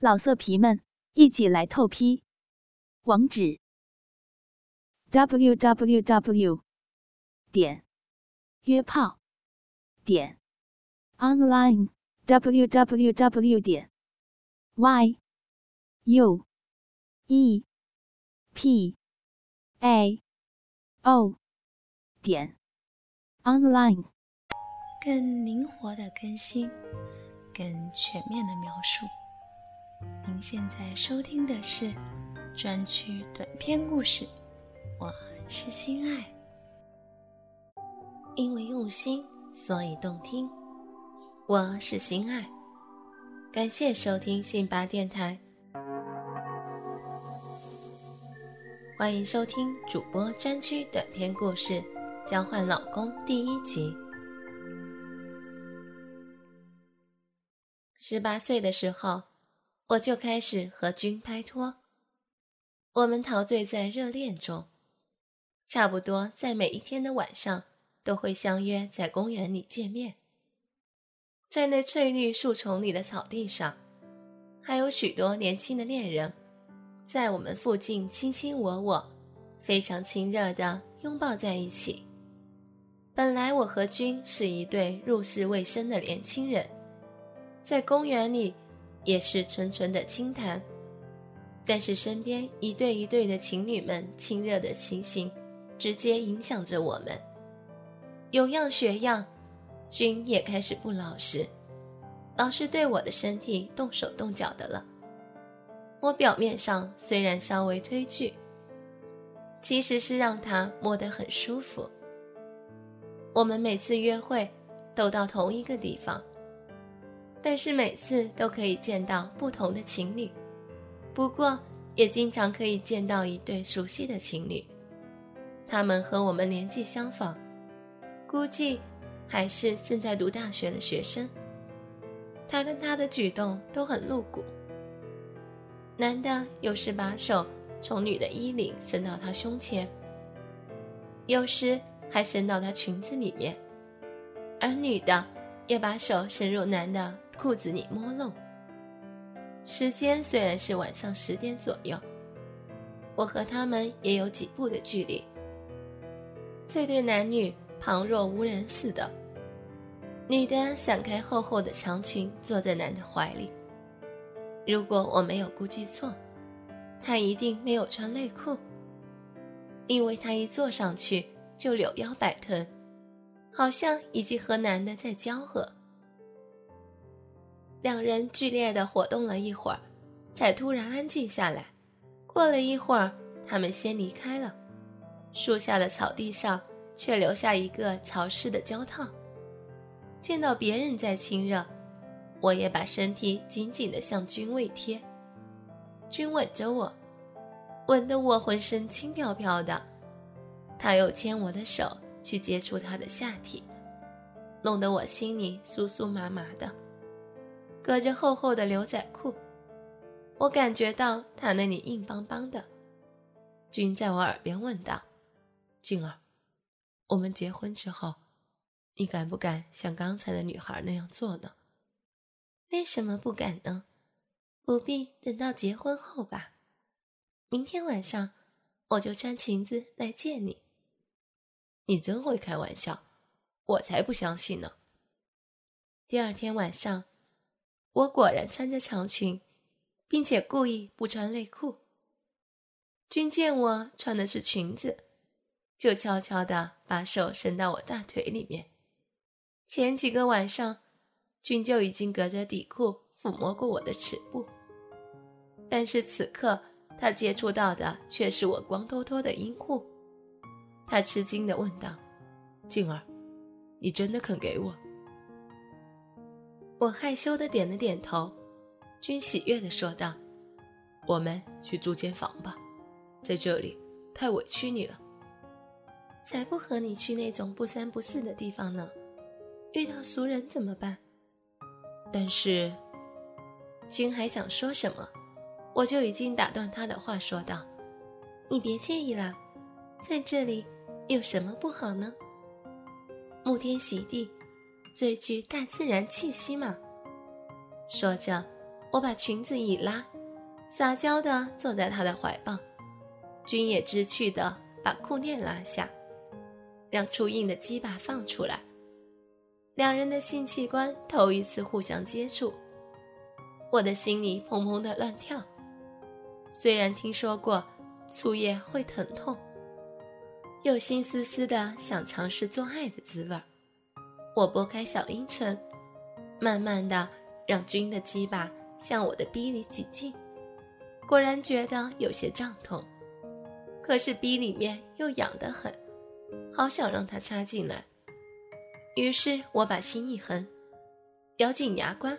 老色皮们，一起来透批！网址：w w w 点约炮点 online w w w 点 y u e p a o 点 online。更灵活的更新，更全面的描述。您现在收听的是专区短篇故事，我是心爱。因为用心，所以动听。我是心爱，感谢收听信巴电台，欢迎收听主播专区短篇故事《交换老公》第一集。十八岁的时候。我就开始和君拍拖，我们陶醉在热恋中，差不多在每一天的晚上都会相约在公园里见面。在那翠绿树丛里的草地上，还有许多年轻的恋人，在我们附近卿卿我我，非常亲热的拥抱在一起。本来我和君是一对入世未深的年轻人，在公园里。也是纯纯的轻谈，但是身边一对一对的情侣们亲热的情形，直接影响着我们。有样学样，君也开始不老实，老是对我的身体动手动脚的了。我表面上虽然稍微推拒，其实是让他摸得很舒服。我们每次约会都到同一个地方。但是每次都可以见到不同的情侣，不过也经常可以见到一对熟悉的情侣，他们和我们年纪相仿，估计还是正在读大学的学生。他跟他的举动都很露骨，男的有时把手从女的衣领伸到她胸前，有时还伸到她裙子里面，而女的也把手伸入男的。裤子里摸弄。时间虽然是晚上十点左右，我和他们也有几步的距离。这对男女旁若无人似的，女的散开厚厚的长裙，坐在男的怀里。如果我没有估计错，她一定没有穿内裤，因为她一坐上去就柳腰摆臀，好像已经和男的在交合。两人剧烈的活动了一会儿，才突然安静下来。过了一会儿，他们先离开了。树下的草地上却留下一个潮湿的胶套。见到别人在亲热，我也把身体紧紧地向君位贴。君吻着我，吻得我浑身轻飘飘的。他又牵我的手去接触他的下体，弄得我心里酥酥麻麻的。隔着厚厚的牛仔裤，我感觉到他那里硬邦邦的。君在我耳边问道：“静儿，我们结婚之后，你敢不敢像刚才的女孩那样做呢？”“为什么不敢呢？不必等到结婚后吧。明天晚上我就穿裙子来见你。”“你真会开玩笑，我才不相信呢。”第二天晚上。我果然穿着长裙，并且故意不穿内裤。君见我穿的是裙子，就悄悄地把手伸到我大腿里面。前几个晚上，君就已经隔着底裤抚摸过我的耻部，但是此刻他接触到的却是我光秃秃的阴户。他吃惊地问道：“静儿，你真的肯给我？”我害羞的点了点头，君喜悦的说道：“我们去租间房吧，在这里太委屈你了。才不和你去那种不三不四的地方呢，遇到俗人怎么办？”但是，君还想说什么，我就已经打断他的话，说道：“你别介意啦，在这里有什么不好呢？沐天席地。”最具大自然气息嘛。说着，我把裙子一拉，撒娇的坐在他的怀抱，君也知趣的把裤链拉下，让初印的鸡巴放出来。两人的性器官头一次互相接触，我的心里砰砰的乱跳。虽然听说过粗叶会疼痛，又心思思的想尝试做爱的滋味儿，我拨开小阴唇，慢慢的让君的鸡巴向我的逼里挤进，果然觉得有些胀痛，可是逼里面又痒得很，好想让它插进来。于是我把心一横，咬紧牙关，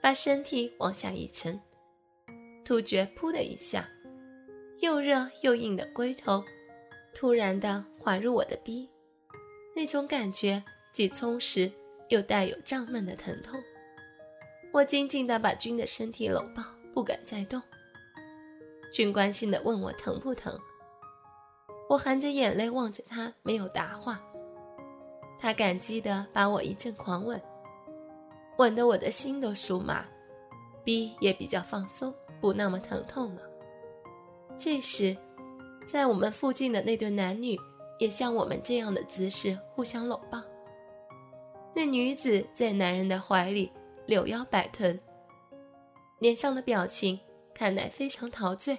把身体往下一沉，突觉“噗”的一下，又热又硬的龟头突然的滑入我的逼，那种感觉既充实又带有胀闷的疼痛。我紧紧的把君的身体搂抱，不敢再动。君关心的问我疼不疼，我含着眼泪望着他，没有答话。他感激地把我一阵狂吻，吻得我的心都酥麻，逼也比较放松，不那么疼痛了。这时，在我们附近的那对男女也像我们这样的姿势互相搂抱。那女子在男人的怀里柳腰摆臀，脸上的表情看来非常陶醉。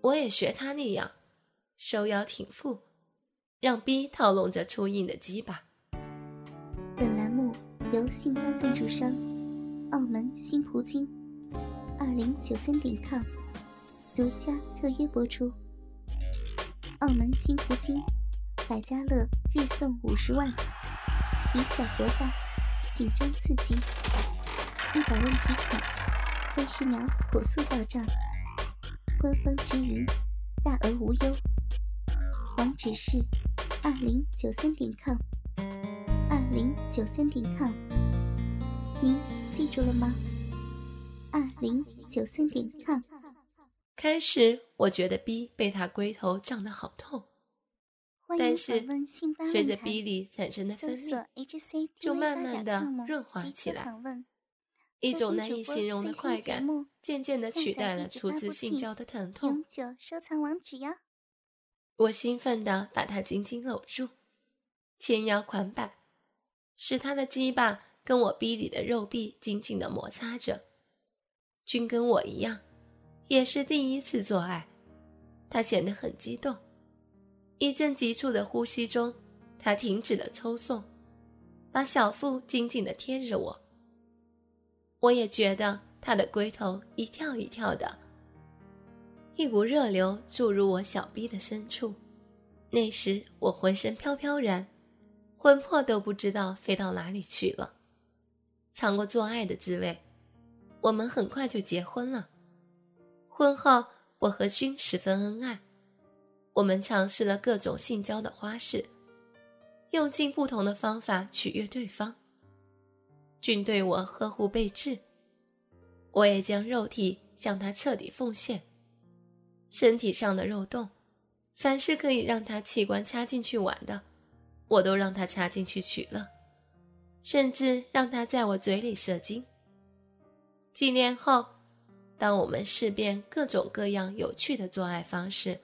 我也学她那样，收腰挺腹。让 B 套拢着初印的鸡巴。本栏目由信发赞助商澳门新葡京二零九三点 com 独家特约播出。澳门新葡京百家乐日送五十万，以小博大，紧张刺激，一百问题卡，三十秒火速到账，官方直营，大额无忧。网址是二零九三点 com，二零九三点 com，您记住了吗？二零九三点 com。开始我觉得 B 被他龟头胀得好痛，但是随着 B 里产生的分泌，就慢慢的润滑起来，一种难以形容的快感渐渐的取代了初次性交的疼痛。永久收藏网址哟。我兴奋的把他紧紧搂住，前腰款摆，使他的鸡巴跟我逼里的肉壁紧紧的摩擦着。君跟我一样，也是第一次做爱，他显得很激动。一阵急促的呼吸中，他停止了抽送，把小腹紧紧地贴着我。我也觉得他的龟头一跳一跳的。一股热流注入我小臂的深处，那时我浑身飘飘然，魂魄都不知道飞到哪里去了。尝过做爱的滋味，我们很快就结婚了。婚后，我和君十分恩爱，我们尝试了各种性交的花式，用尽不同的方法取悦对方。君对我呵护备至，我也将肉体向他彻底奉献。身体上的肉洞，凡是可以让他器官插进去玩的，我都让他插进去取乐，甚至让他在我嘴里射精。几年后，当我们试遍各种各样有趣的做爱方式，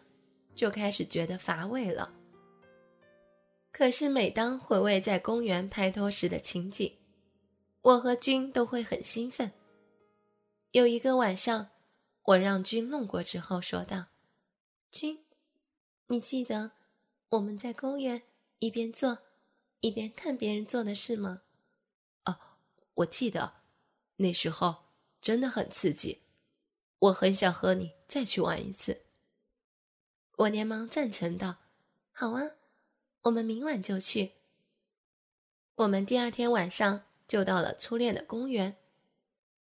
就开始觉得乏味了。可是每当回味在公园拍拖时的情景，我和君都会很兴奋。有一个晚上。我让君弄过之后，说道：“君，你记得我们在公园一边做一边看别人做的事吗？”“哦，我记得，那时候真的很刺激，我很想和你再去玩一次。”我连忙赞成道：“好啊，我们明晚就去。”我们第二天晚上就到了初恋的公园，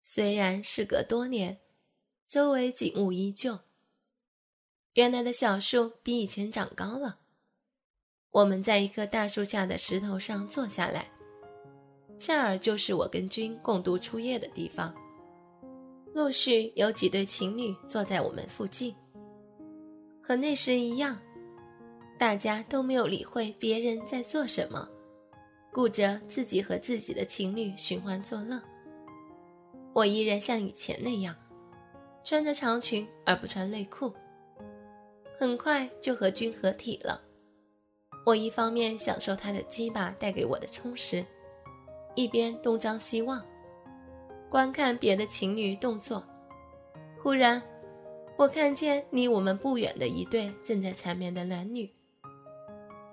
虽然事隔多年。周围景物依旧。原来的小树比以前长高了。我们在一棵大树下的石头上坐下来，这儿就是我跟君共度初夜的地方。陆续有几对情侣坐在我们附近，和那时一样，大家都没有理会别人在做什么，顾着自己和自己的情侣寻欢作乐。我依然像以前那样，穿着长裙而不穿内裤。很快就和君合体了。我一方面享受他的鸡巴带给我的充实，一边东张西望，观看别的情侣动作。忽然，我看见离我们不远的一对正在缠绵的男女。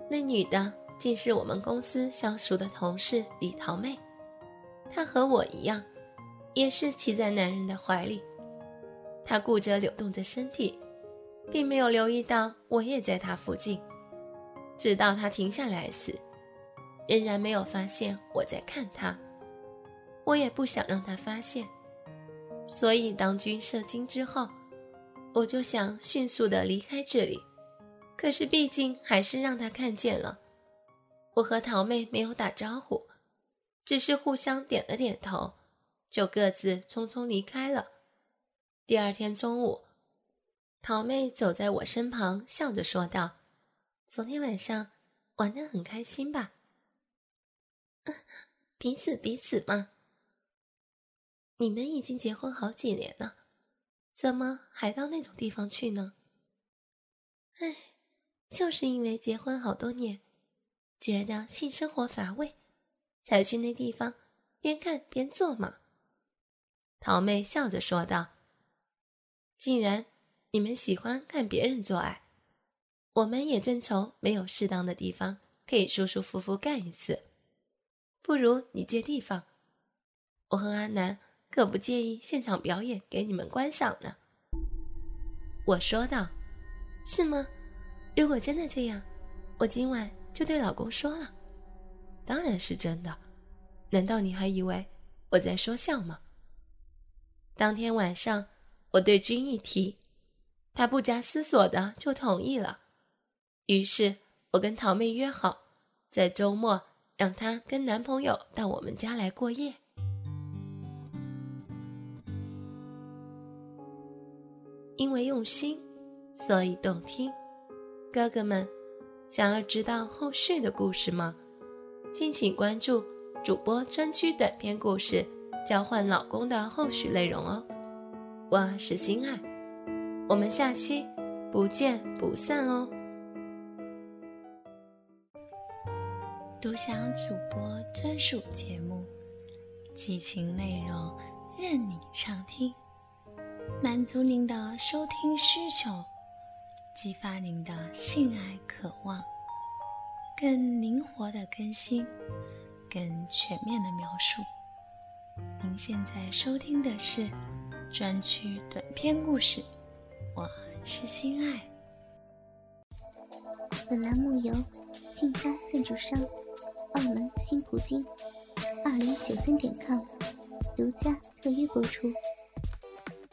那女的竟是我们公司相熟的同事李桃妹，她和我一样，也是骑在男人的怀里。她顾着扭动着身体。并没有留意到我也在他附近，直到他停下来时，仍然没有发现我在看他。我也不想让他发现，所以当军射精之后，我就想迅速的离开这里。可是毕竟还是让他看见了。我和桃妹没有打招呼，只是互相点了点头，就各自匆匆离开了。第二天中午。桃妹走在我身旁，笑着说道：“昨天晚上玩的很开心吧？彼此彼此嘛。你们已经结婚好几年了，怎么还到那种地方去呢？哎，就是因为结婚好多年，觉得性生活乏味，才去那地方边看边做嘛。”桃妹笑着说道：“既然。”你们喜欢看别人做爱，我们也正愁没有适当的地方可以舒舒服服干一次。不如你借地方，我和阿南可不介意现场表演给你们观赏呢。我说道：“是吗？如果真的这样，我今晚就对老公说了。当然是真的，难道你还以为我在说笑吗？”当天晚上，我对君一提。他不加思索的就同意了，于是我跟桃妹约好，在周末让她跟男朋友到我们家来过夜。因为用心，所以动听。哥哥们，想要知道后续的故事吗？敬请关注主播专区短篇故事《交换老公》的后续内容哦。我是心爱。我们下期不见不散哦！独享主播专属节目，激情内容任你畅听，满足您的收听需求，激发您的性爱渴望，更灵活的更新，更全面的描述。您现在收听的是专区短篇故事。我是心爱。本栏目由信发赞助商澳门新葡京二零九三点 com 独家特约播出。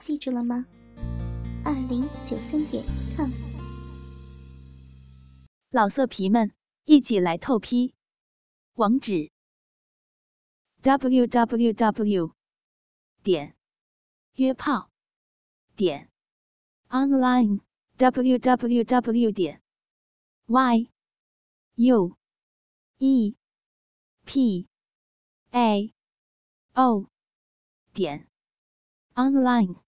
记住了吗？二零九三点 com。老色皮们，一起来透批！网址：w w w. 点约炮点。online www 点 y u e p a o 点 online。